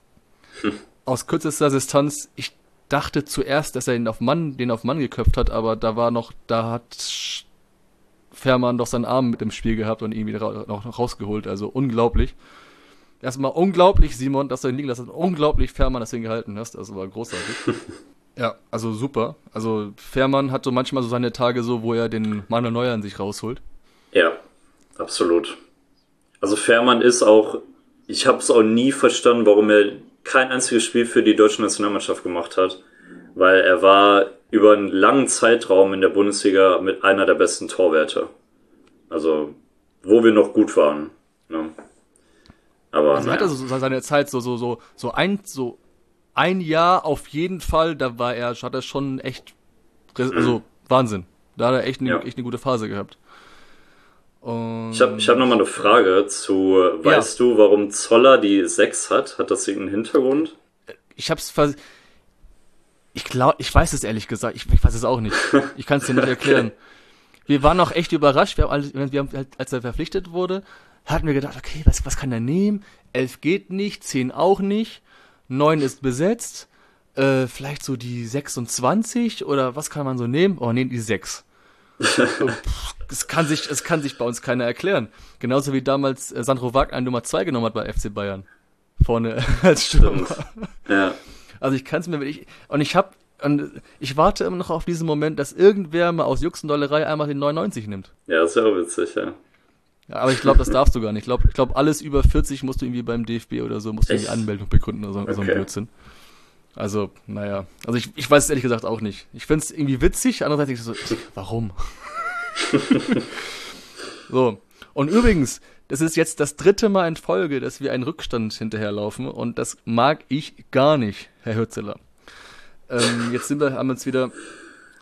Hm. Aus kürzester Distanz, ich dachte zuerst, dass er ihn auf Mann, den auf Mann geköpft hat, aber da war noch, da hat Fährmann doch seinen Arm mit im Spiel gehabt und ihn wieder noch, rausgeholt. Also unglaublich. Erstmal unglaublich, Simon, dass du ihn liegen lassen hast. Unglaublich, Fährmann, dass du ihn gehalten hast. Also war großartig. *laughs* ja, also super. Also Fährmann hat so manchmal so seine Tage so, wo er den Manuel Neuer in sich rausholt. Ja, absolut. Also Fährmann ist auch, ich habe es auch nie verstanden, warum er kein einziges Spiel für die deutsche Nationalmannschaft gemacht hat, weil er war über einen langen Zeitraum in der Bundesliga mit einer der besten Torwerte. Also, wo wir noch gut waren. Ne? Aber also naja. hatte so seine Zeit so so so so ein so ein Jahr auf jeden Fall, da war er hat er schon echt also mhm. Wahnsinn. Da hat er echt eine, Ja. echt eine gute Phase gehabt. Und Ich habe ich hab nochmal eine Frage zu, weißt du, warum Zoller die 6 hat? Hat das irgendeinen Hintergrund? ich hab's vers ich glaube, ich weiß es ehrlich gesagt, ich, ich weiß es auch nicht. *laughs* Ich kann es dir nicht erklären. Wir waren auch echt überrascht, wir haben, alles, wir haben halt, als er verpflichtet wurde, hatten wir gedacht, okay, was, was kann er nehmen? Elf geht nicht, zehn auch nicht, neun ist besetzt, äh, vielleicht so die 26 oder was kann man so nehmen? Oh, nee, die sechs. Es kann sich, es kann sich bei uns keiner erklären. Genauso wie damals äh, Sandro Wagner Nummer zwei genommen hat bei FC Bayern. Vorne *laughs* als Stürmer. Ja. Also ich kann es mir wirklich. Und ich habe und ich warte immer noch auf diesen Moment, dass irgendwer mal aus Juxendollerei einmal den 99 nimmt. Ja, ist ja auch witzig, ja. Ja, aber ich glaube, das darfst du gar nicht. Ich glaube, ich glaub, alles über 40 musst du irgendwie beim DFB oder so, musst du die Anmeldung begründen oder so, so ein Okay. Blödsinn. Also, naja. Also ich, ich weiß es ehrlich gesagt auch nicht. Ich finde es irgendwie witzig, andererseits so, warum? *laughs* so. Und übrigens, das ist jetzt das dritte Mal in Folge, dass wir einen Rückstand hinterherlaufen und das mag ich gar nicht, Herr Hürzeler. Ähm, jetzt sind wir, haben uns wieder,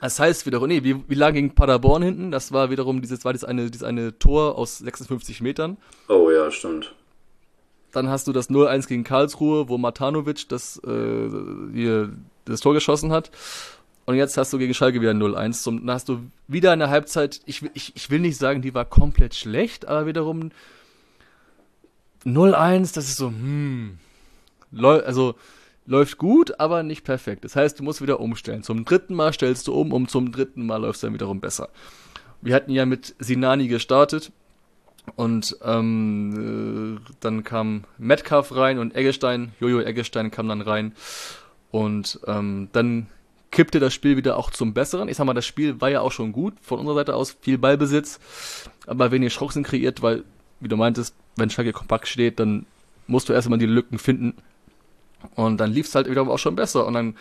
das heißt wiederum, nee, wir, wir lagen gegen Paderborn hinten, das war wiederum dieses, war das eine, dieses eine Tor aus 56 Metern. Oh ja, stimmt. Dann hast du das 0-1 gegen Karlsruhe, wo Matanovic das, äh, hier, das Tor geschossen hat. Und jetzt hast du gegen Schalke wieder 0-1. Zum- Dann hast du wieder eine Halbzeit, ich, will- ich, ich will nicht sagen, die war komplett schlecht, aber wiederum 0-1, das ist so, hm, läu also läuft gut, aber nicht perfekt. Das heißt, du musst wieder umstellen. Zum dritten Mal stellst du um und zum dritten Mal läuft es dann wiederum besser. Wir hatten ja mit Sinani gestartet und ähm, äh, dann kam Metcalf rein und Eggestein, Jojo Eggestein kam dann rein und ähm, dann kippte das Spiel wieder auch zum Besseren. Ich sag mal, das Spiel war ja auch schon gut von unserer Seite aus, viel Ballbesitz, aber wenig Chancen kreiert, weil, wie du meintest, wenn Schalke kompakt steht, dann musst du erstmal die Lücken finden und dann lief es halt wiederum auch schon besser und dann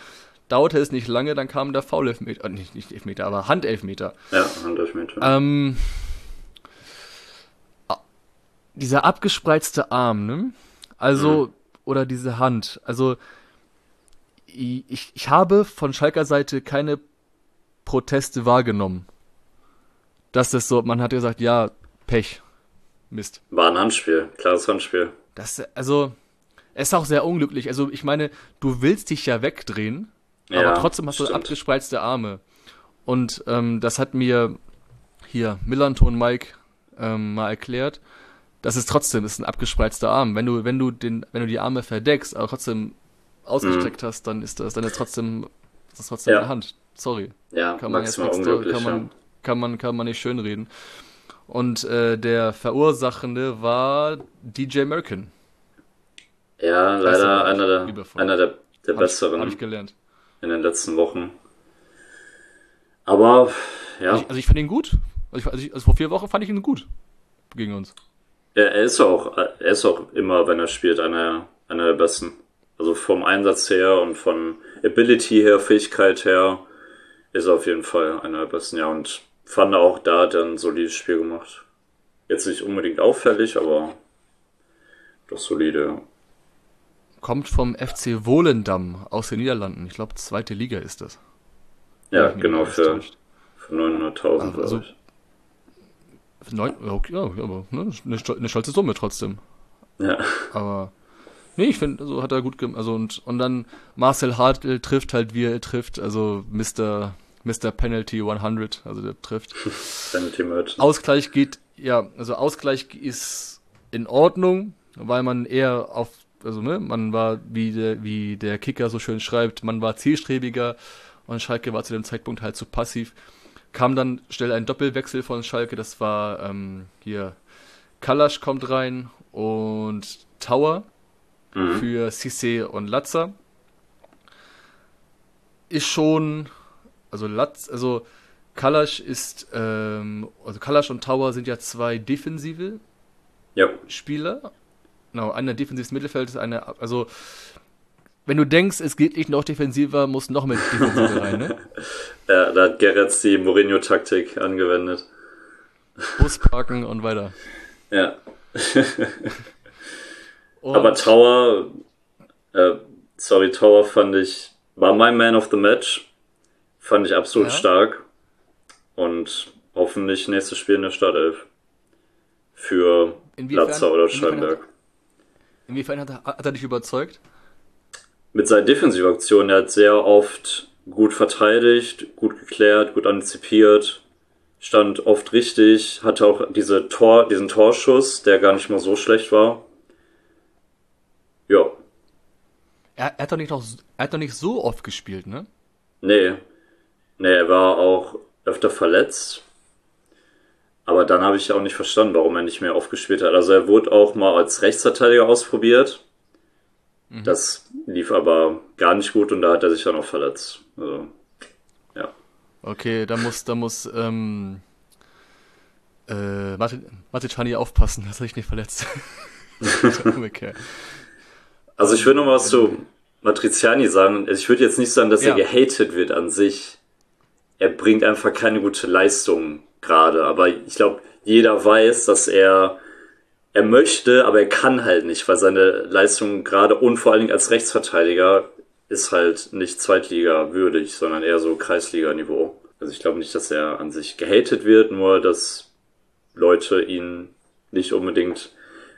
dauerte es nicht lange, dann kam der Foul-Elfmeter, äh, nicht, nicht Elfmeter, aber Handelfmeter. Ja, Handelfmeter. Ähm, dieser abgespreizte Arm, ne? Also, oder diese Hand. Also, ich, ich habe von Schalker Seite keine Proteste wahrgenommen. Dass das so, man hat gesagt, ja, Pech. Mist. War ein Handspiel, klares Handspiel. Das, also, es ist auch sehr unglücklich. Also, ich meine, du willst dich ja wegdrehen, aber Ja, trotzdem hast du stimmt. abgespreizte Arme. Und ähm, das hat mir hier Millanton Mike ähm, mal erklärt. Das ist trotzdem ist ein abgespreizter Arm. Wenn du wenn du den wenn du die Arme verdeckst, aber trotzdem ausgestreckt hast, dann ist das dann ist trotzdem das ist trotzdem Mhm. Ja. eine Hand. Sorry, Ja, kann man jetzt nichts, kann man kann man kann man nicht schönreden. Und äh, der Verursachende war DJ Merkin. Ja, leider einer der, einer der, der Hab ich, besseren hab ich gelernt. in den letzten Wochen. Aber, ja, Also ich, also ich fand ihn gut. Also, ich, also, ich, also vor vier Wochen fand ich ihn gut gegen uns. Er, er ist auch, er ist auch immer, wenn er spielt, einer, einer der besten. Also vom Einsatz her und von Ability her, Fähigkeit her, ist er auf jeden Fall einer der besten, ja. Und fand auch, da hat er ein solides Spiel gemacht. Jetzt nicht unbedingt auffällig, aber doch solide. Kommt vom FC Volendam aus den Niederlanden. Ich glaube, zweite Liga ist das. Ja, genau, für, für 900.000, Also- glaube ich. Neun, ja, okay, ja, aber ne, eine, stol- eine stolze Summe trotzdem. Ja. Aber nee, ich finde, also hat er gut gemacht. Also und, und dann Marcel Hartl trifft halt, wie er trifft. Also Mr. Mr. Penalty 100, also der trifft. *laughs* Penalty Merchant. Ausgleich geht, ja, also Ausgleich ist in Ordnung, weil man eher auf, also ne, man war, wie der, wie der Kicker so schön schreibt, man war zielstrebiger und Schalke war zu dem Zeitpunkt halt zu passiv. Kam dann schnell ein Doppelwechsel von Schalke, das war ähm, hier Kalasch kommt rein und Tower Mhm. für Cissé und Latzer. Ist schon, also Latz, also Kalasch ist, ähm, also Kalasch und Tower sind ja zwei defensive Ja, Spieler. Genau, einer defensives Mittelfeld ist einer, also wenn du denkst, es geht nicht noch defensiver, muss noch mehr Defensive *laughs* rein, ne? ja, da hat Gerrits die Mourinho-Taktik angewendet. Bus parken und weiter. Ja. Und Aber Tower, äh, sorry, Tower fand ich, war mein Man of the Match. Fand ich absolut Ja. stark. und hoffentlich nächstes Spiel in der Startelf. Für Inwiefern- Latzer oder inwiefern Scheinberg. Inwiefern hat er, hat er dich überzeugt? Mit seinen Defensivaktionen, er hat sehr oft gut verteidigt, gut geklärt, gut antizipiert, stand oft richtig, hatte auch diese Tor, diesen Torschuss, der gar nicht mal so schlecht war. Ja, Er, er, hat doch nicht noch, er hat doch nicht so oft gespielt, ne? nee. Nee, er war auch öfter verletzt. Aber dann habe ich auch nicht verstanden, warum er nicht mehr aufgespielt hat. Also er wurde auch mal als Rechtsverteidiger ausprobiert. Das lief aber gar nicht gut und da hat er sich dann auch verletzt. Also, ja. Okay, da muss, da muss, ähm, äh, Martin Chani aufpassen, *laughs* dass er sich nicht verletzt. *laughs* Also ich will noch mal was zu Matriziani sagen. Ich würde jetzt nicht sagen, dass Ja. er gehatet wird an sich. Er bringt einfach keine gute Leistung gerade. Aber ich glaube, jeder weiß, dass er er möchte, aber er kann halt nicht, weil seine Leistung gerade und vor allen Dingen als Rechtsverteidiger ist halt nicht Zweitliga würdig, sondern eher so Kreisliga-Niveau. Also ich glaube nicht, dass er an sich gehatet wird, nur dass Leute ihn nicht unbedingt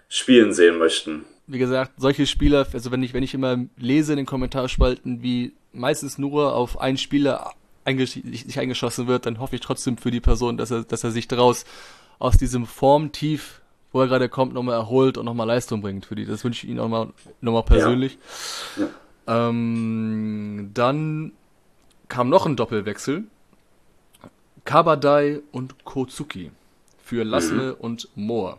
spielen sehen möchten. Wie gesagt, solche Spieler, also wenn ich, wenn ich immer lese in den Kommentarspalten, wie meistens nur auf einen Spieler eingesch sich eingeschossen wird, dann hoffe ich trotzdem für die Person, dass er, dass er sich daraus aus diesem Formtief, wo er gerade kommt, nochmal erholt und nochmal Leistung bringt für die. Das wünsche ich Ihnen nochmal noch mal persönlich. Ähm, dann kam noch ein Doppelwechsel. Kabadai und Kozuki für Lassme und Mohr.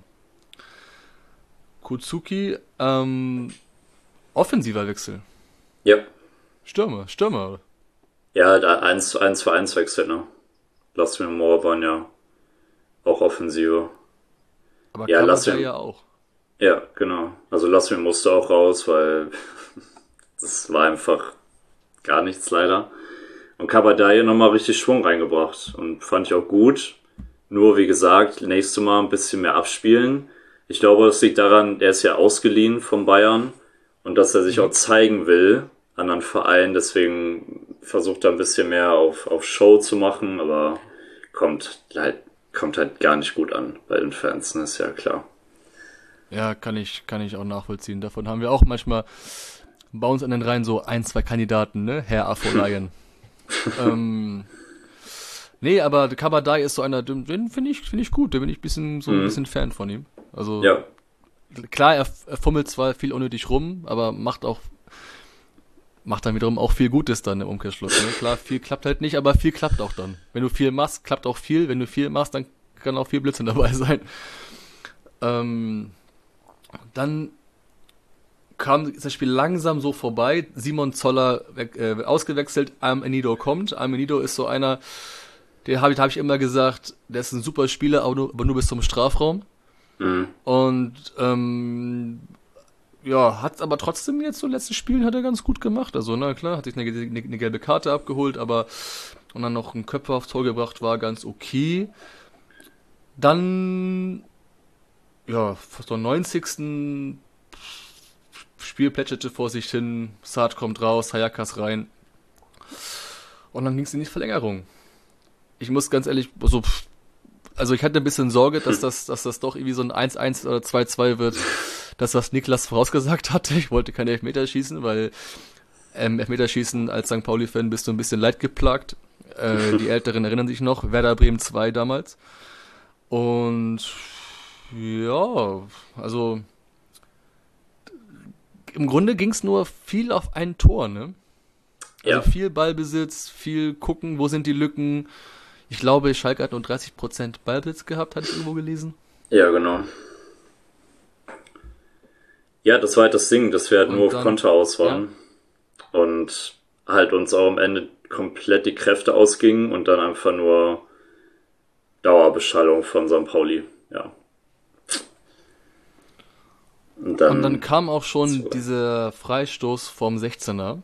Kozuki, ähm, offensiver Wechsel. Ja. Stürmer, Stürmer. Ja, da 1 1 zu 1 wechselt, ne? Lass mir Moore waren ja auch Offensive. Aber Ja, Lassme. ja auch. Ja, genau. Also lass mir musste auch raus, weil *laughs* das war einfach gar nichts leider. Und Kabadai nochmal richtig Schwung reingebracht und fand ich auch gut. Nur wie gesagt, nächste Mal ein bisschen mehr abspielen. Ich glaube, es liegt daran, er ist ja ausgeliehen von Bayern und dass er sich auch zeigen will an einen Verein. Deswegen versucht er ein bisschen mehr auf, auf Show zu machen, aber kommt halt, kommt halt gar nicht gut an bei den Fans, ne? ist ja klar. Ja, kann ich, kann ich auch nachvollziehen. Davon haben wir auch manchmal bei uns an den Reihen so ein, zwei Kandidaten, ne? Herr Afolayan. *laughs* ähm, nee, aber Kabadai ist so einer, den finde ich, finde ich gut. Da bin ich bisschen, so ein Mhm. bisschen Fan von ihm. Also, Ja, klar, er, er fummelt zwar viel unnötig rum, aber macht auch, macht dann wiederum auch viel Gutes dann im Umkehrschluss. Ne? Klar, viel klappt halt nicht, aber viel klappt auch dann. Wenn du viel machst, klappt auch viel. Wenn du viel machst, dann kann auch viel Blödsinn *laughs* dabei sein. Ähm, dann kam das Spiel langsam so vorbei. Simon Zoller weg, äh, ausgewechselt, Amenido kommt. Amenido ist so einer, der habe ich, hab ich immer gesagt, der ist ein super Spieler, aber nur, aber nur bis zum Strafraum. mhm. Und ähm, ja, hat aber trotzdem jetzt so letzten Spielen hat er ganz gut gemacht. Also, na klar, hat sich eine, eine, eine gelbe Karte abgeholt, aber und dann noch ein Köpfer aufs Tor gebracht, war ganz okay. Dann, ja, fast am 90. Spiel plätscherte vor sich hin, Saad kommt raus, Hayakas rein. Und dann ging es in die Verlängerung. Ich muss ganz ehrlich, so, also ich hatte ein bisschen Sorge, dass das, dass das doch irgendwie so ein 1-1 oder 2-2 wird. Das, was Niklas vorausgesagt hatte. Ich wollte keine Elfmeter schießen, weil ähm, Elfmeterschießen als St. Pauli-Fan bist du ein bisschen leidgeplagt. Äh, die *laughs* Älteren erinnern sich noch, Werder Bremen 2 damals. Und ja, also im Grunde ging es nur viel auf ein Tor, ne? Also Ja. viel Ballbesitz, viel gucken, wo sind die Lücken. Ich glaube, Schalke hat nur 30% Ballbesitz gehabt, hatte ich irgendwo gelesen. Ja, genau. Ja, das war halt das Ding, dass wir halt Und nur auf Konter aus waren. Und halt uns auch am Ende komplett die Kräfte ausgingen und dann einfach nur Dauerbeschallung von St. Pauli. Ja. Und dann, Und dann kam auch schon so. dieser Freistoß vom 16er.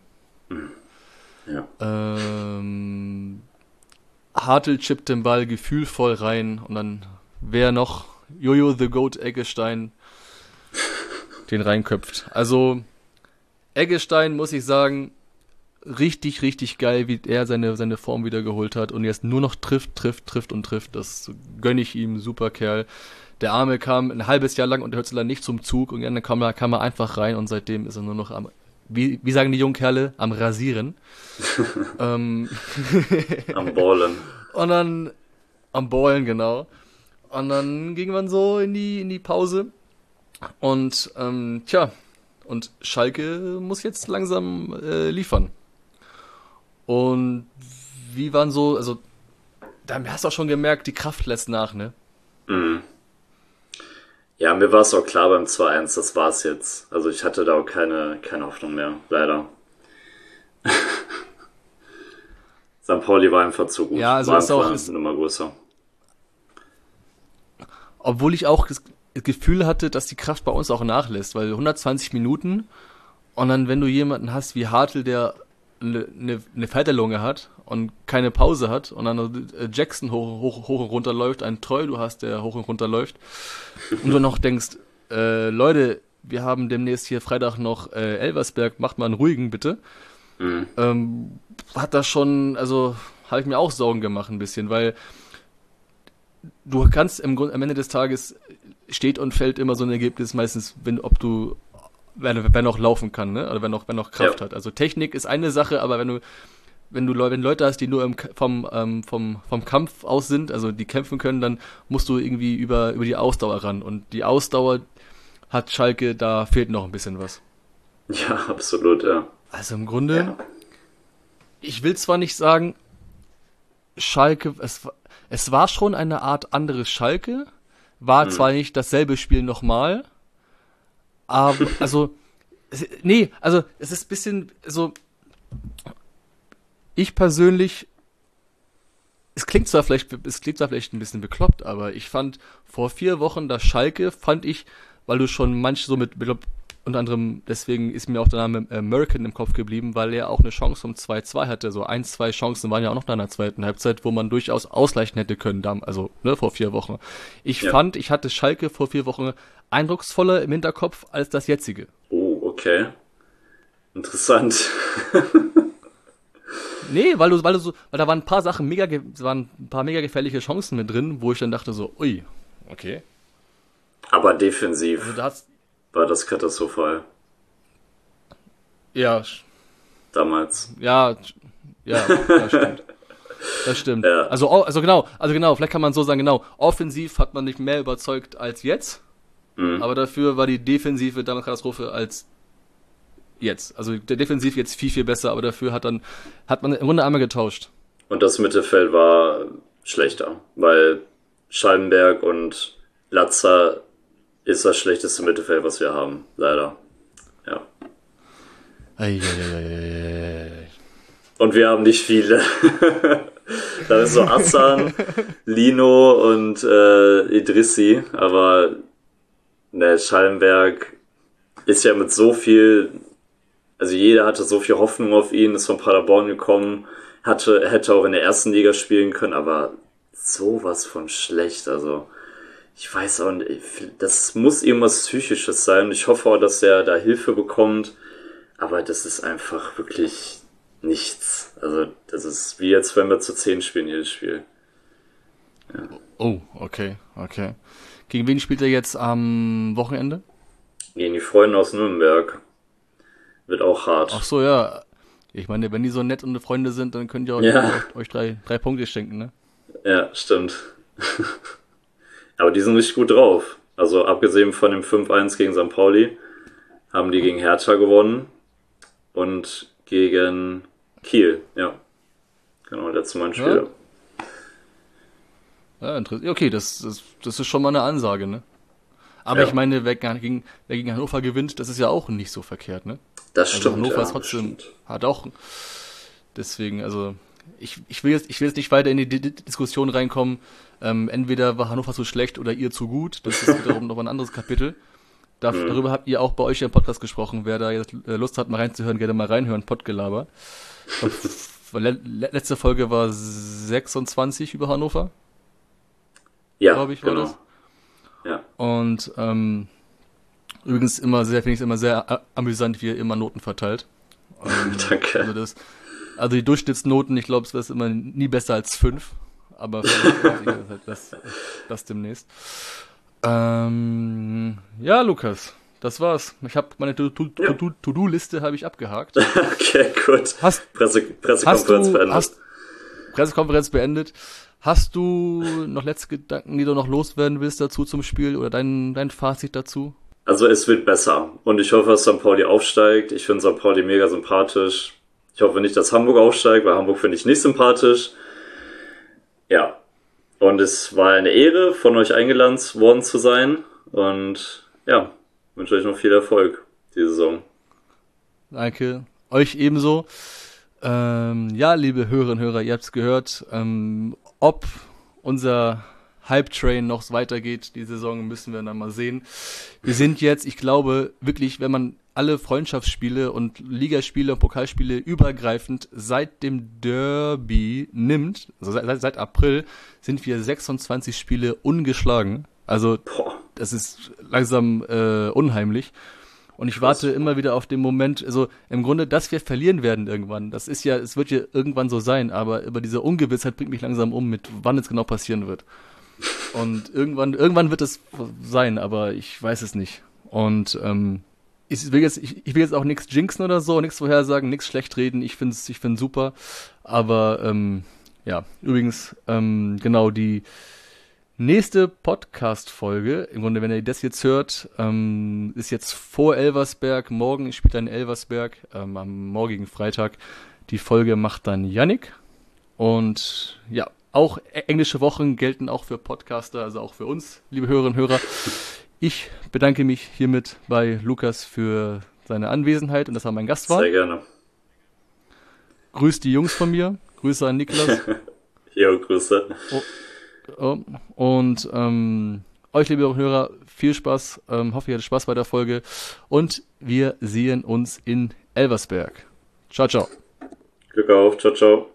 ja. Ähm, Hartl chippt den Ball gefühlvoll rein und dann wer noch Jojo the Goat Eggestein den reinköpft. Also Eggestein muss ich sagen, richtig, richtig geil, wie er seine, seine Form wieder geholt hat und jetzt nur noch trifft, trifft, trifft und trifft. Das gönne ich ihm, super Kerl. Der Arme kam ein halbes Jahr lang unter Hützler nicht zum Zug und dann kam er, kam er einfach rein und seitdem ist er nur noch am, wie, wie sagen die jungen Kerle, am Rasieren. *laughs* ähm, *laughs* am Ballen. Und dann, am Ballen, genau. Und dann ging man so in die, in die Pause. Und, ähm, tja, und Schalke muss jetzt langsam äh, liefern. Und wie waren so, also, da hast du auch schon gemerkt, die Kraft lässt nach, ne? Mhm. Ja, mir war es auch klar beim 2-1, das war's jetzt. Also ich hatte da auch keine, keine Hoffnung mehr, leider. *laughs* St. Pauli war einfach zu gut. Ja, also war ist auch eine ist, Nummer größer. Obwohl ich auch Gefühl hatte, dass die Kraft bei uns auch nachlässt, weil 120 Minuten und dann, wenn du jemanden hast wie Hartl, der eine, eine Feiterlunge hat und keine Pause hat und dann äh, Jackson hoch, hoch, hoch und runter läuft, ein Treu du hast, der hoch und runter läuft *laughs* und du noch denkst, äh, Leute, wir haben demnächst hier Freitag noch äh, Elversberg, macht mal einen ruhigen bitte. Mhm. Ähm, hat das schon, also habe ich mir auch Sorgen gemacht ein bisschen, weil du kannst im Grunde am Ende des Tages steht und fällt immer so ein Ergebnis meistens, wenn ob du wer, wer noch laufen kann, ne? Oder wer noch, wer noch Kraft Ja. hat. Also Technik ist eine Sache, aber wenn du, wenn du wenn Leute hast, die nur im, vom, ähm, vom, vom Kampf aus sind, also die kämpfen können, dann musst du irgendwie über, über die Ausdauer ran. Und die Ausdauer hat Schalke, da fehlt noch ein bisschen was. Ja, absolut, ja. Also im Grunde, ja. ich will zwar nicht sagen, Schalke, es, war- es war schon eine Art anderes Schalke, war Mhm. zwar nicht dasselbe Spiel nochmal, aber, also, nee, also, es ist ein bisschen so, ich persönlich, es klingt zwar vielleicht, es klingt zwar vielleicht ein bisschen bekloppt, aber ich fand vor vier Wochen das Schalke, fand ich, weil du schon manch so mit, unter anderem, deswegen ist mir auch der Name American im Kopf geblieben, weil er auch eine Chance um 2-2 hatte. So ein, zwei Chancen waren ja auch noch in der zweiten Halbzeit, wo man durchaus ausgleichen hätte können, also ne, vor vier Wochen. Ich Ja. fand, ich hatte Schalke vor vier Wochen eindrucksvoller im Hinterkopf als das jetzige. Oh, okay. Interessant. *laughs* Nee, weil du, weil du so, weil da waren ein paar Sachen mega, waren ein paar mega gefährliche Chancen mit drin, wo ich dann dachte so, ui, okay. Aber defensiv Also da hat's, war das katastrophal. ja, Damals. ja, ja, das stimmt. Das stimmt. *laughs* Ja. Also, also genau, also genau, vielleicht kann man so sagen, genau, offensiv hat man nicht mehr überzeugt als jetzt, Mhm. aber dafür war die Defensive damals Katastrophe als jetzt. Also der Defensiv jetzt viel, viel besser, aber dafür hat dann, hat man im Grunde einmal getauscht. Und das Mittelfeld war schlechter, weil Schallenberg und Latzer ist das schlechteste Mittelfeld, was wir haben. Leider. Ja. Und wir haben nicht viele. *laughs* da ist so Assan, *laughs* Lino und äh, Idrissi, aber ne, Schallenberg ist ja mit so viel, also jeder hatte so viel Hoffnung auf ihn, ist von Paderborn gekommen, hatte, hätte auch in der ersten Liga spielen können, aber sowas von schlecht, also ich weiß auch nicht, das muss irgendwas Psychisches sein. Ich hoffe auch, dass er da Hilfe bekommt, aber das ist einfach wirklich nichts. Also, das ist wie jetzt, wenn wir zu 10 spielen, jedes Spiel. Oh, okay, okay. Gegen wen spielt er jetzt am Wochenende? Gegen die Freunde aus Nürnberg. Wird auch hart. Ach so, ja. Ich meine, wenn die so nett und Freunde sind, dann könnt ihr euch, Ja. euch drei, drei Punkte schenken, ne? Ja, stimmt. *laughs* Aber die sind richtig gut drauf. Also, abgesehen von dem 5-1 gegen St. Pauli, haben die gegen Hertha gewonnen und gegen Kiel, ja. Genau, letztes Mal ein Spiel. Ja, interessant. Okay, das, das, das ist schon mal eine Ansage, ne? Aber Ja. ich meine, wer gegen, wer gegen Hannover gewinnt, das ist ja auch nicht so verkehrt, ne? Das Also stimmt. Hannover ja, ist trotzdem, hat auch, deswegen, also, ich, ich will jetzt, ich will jetzt nicht weiter in die Di- Di- Diskussion reinkommen, ähm, entweder war Hannover zu schlecht oder ihr zu gut, das ist wiederum *laughs* noch ein anderes Kapitel. Da, Mhm. Darüber habt ihr auch bei euch im Podcast gesprochen, wer da jetzt äh, Lust hat, mal reinzuhören, gerne mal reinhören, Pottgelaber. *laughs* Le letzte Folge war 26 über Hannover. Ja, glaub ich, war genau. das. Ja. Und ähm, übrigens immer sehr, finde ich es immer sehr a- amüsant, wie ihr immer Noten verteilt. *laughs* Ähm, Danke. Also, das, also die Durchschnittsnoten, ich glaube, es wäre immer nie besser als fünf. Aber *laughs* vielleicht halt das, das demnächst. Ähm, ja, Lukas, das war's. Ich habe meine Ja. To-Do-Liste habe ich abgehakt. *laughs* Okay, gut. Hast, Presse, hast Pressekonferenz du, beendet. hast, Pressekonferenz beendet. Hast du noch letzte Gedanken, die du noch loswerden willst dazu zum Spiel oder dein, dein Fazit dazu? Also es wird besser. Und ich hoffe, dass St. Pauli aufsteigt. Ich finde St. Pauli mega sympathisch. Ich hoffe nicht, dass Hamburg aufsteigt, weil Hamburg finde ich nicht sympathisch. Ja. Und es war eine Ehre, von euch eingeladen worden zu sein. Und ja, wünsche euch noch viel Erfolg diese Saison. Danke. Euch ebenso. Ähm, ja, liebe Hörerinnen und Hörer, ihr habt es gehört. Ähm, ob unser Hype-Train noch weitergeht, die Saison müssen wir dann mal sehen. Wir sind jetzt, ich glaube, wirklich, wenn man alle Freundschaftsspiele und Ligaspiele und Pokalspiele übergreifend seit dem Derby nimmt, also seit, seit April, sind wir 26 Spiele ungeschlagen. Also das ist langsam äh, unheimlich. Und ich warte immer wieder auf den Moment, also im Grunde, dass wir verlieren werden irgendwann. Das ist ja, es wird ja irgendwann so sein, aber über diese Ungewissheit bringt mich langsam um, mit wann es genau passieren wird. Und irgendwann, irgendwann wird es sein, aber ich weiß es nicht. Und ähm, ich will jetzt, ich, ich will jetzt auch nichts jinxen oder so, nichts vorhersagen, nichts schlecht reden. Ich finde es ich find's super. Aber ähm, ja, übrigens, ähm, genau, die nächste Podcast-Folge, im Grunde, wenn ihr das jetzt hört, ähm, ist jetzt vor Elversberg. Morgen spielt dann Elversberg, ähm, am morgigen Freitag. Die Folge macht dann Yannick. Und ja, auch englische Wochen gelten auch für Podcaster, also auch für uns, liebe Hörerinnen und Hörer. Ich bedanke mich hiermit bei Lukas für seine Anwesenheit und dass er mein Gast war. Sehr gerne. Grüß die Jungs von mir. Grüße an Niklas. *laughs* Jo, Grüße. Oh, und ähm, euch, liebe Hörer, viel Spaß. Ähm, hoffe, ihr hattet Spaß bei der Folge. Und wir sehen uns in Elversberg. Ciao, ciao. Glück auf. Ciao, ciao.